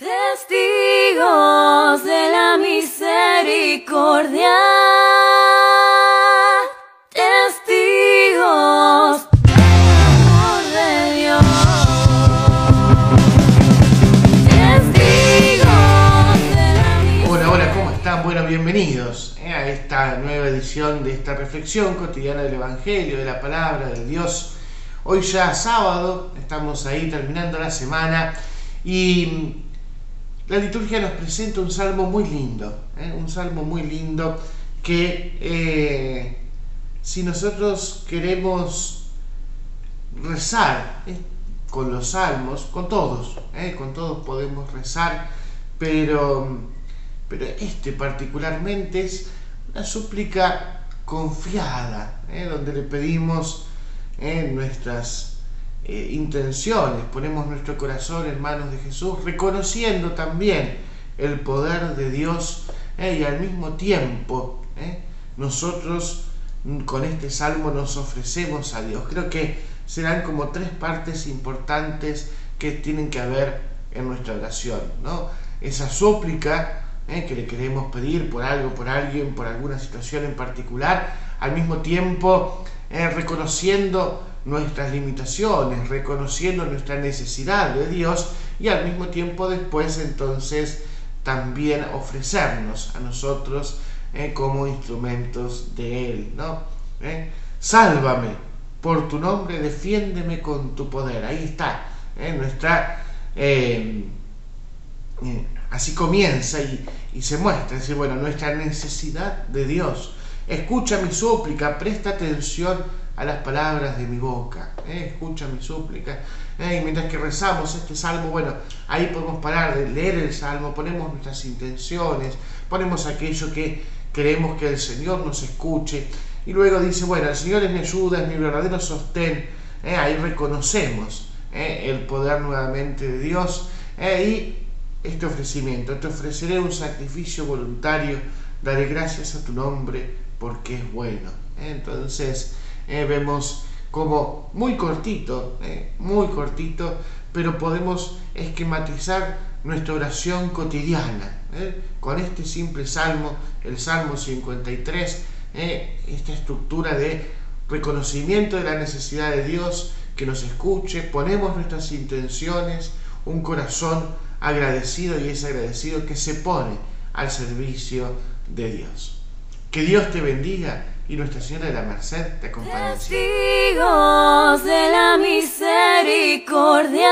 Testigos de la misericordia. Testigos de Dios. Testigos Hola, hola, ¿cómo están? Bueno, bienvenidos eh, a esta nueva edición de esta reflexión cotidiana del Evangelio, de la palabra de Dios. Hoy ya sábado, estamos ahí terminando la semana y la liturgia nos presenta un salmo muy lindo, ¿eh? un salmo muy lindo que eh, si nosotros queremos rezar ¿eh? con los salmos, con todos, con todos podemos rezar, pero, pero este particularmente es una súplica confiada, donde le pedimos nuestras eh, intenciones, ponemos nuestro corazón en manos de Jesús, reconociendo también el poder de Dios eh, y al mismo tiempo eh, nosotros con este salmo nos ofrecemos a Dios. Creo que serán como tres partes importantes que tienen que haber en nuestra oración. ¿no? Esa súplica que le queremos pedir por algo, por alguien, por alguna situación en particular, al mismo tiempo reconociendo nuestras limitaciones, reconociendo nuestra necesidad de Dios y al mismo tiempo después entonces también ofrecernos a nosotros eh, como instrumentos de Él. ¿no? ¿Eh? Sálvame por tu nombre, defiéndeme con tu poder. Ahí está ¿eh? nuestra... así comienza y, y se muestra, es decir, bueno, nuestra necesidad de Dios. Escucha mi súplica, presta atención a las palabras de mi boca. ¿eh? Escucha mi súplica. ¿eh? Y mientras que rezamos este salmo, bueno, ahí podemos parar de leer el salmo, ponemos nuestras intenciones, ponemos aquello que queremos que el Señor nos escuche. Y luego dice, bueno, el Señor es mi ayuda, es mi verdadero sostén. ¿eh? Ahí reconocemos el poder nuevamente de Dios. Y este ofrecimiento, te ofreceré un sacrificio voluntario, daré gracias a tu nombre porque es bueno. Entonces, eh, vemos como muy cortito, eh, muy cortito, pero podemos esquematizar nuestra oración cotidiana eh, con este simple salmo, el Salmo 53, esta estructura de reconocimiento de la necesidad de Dios, que nos escuche, ponemos nuestras intenciones, un corazón agradecido y es agradecido que se pone al servicio de Dios. Que Dios te bendiga y Nuestra Señora de la Merced te acompañe. Testigos de la misericordia.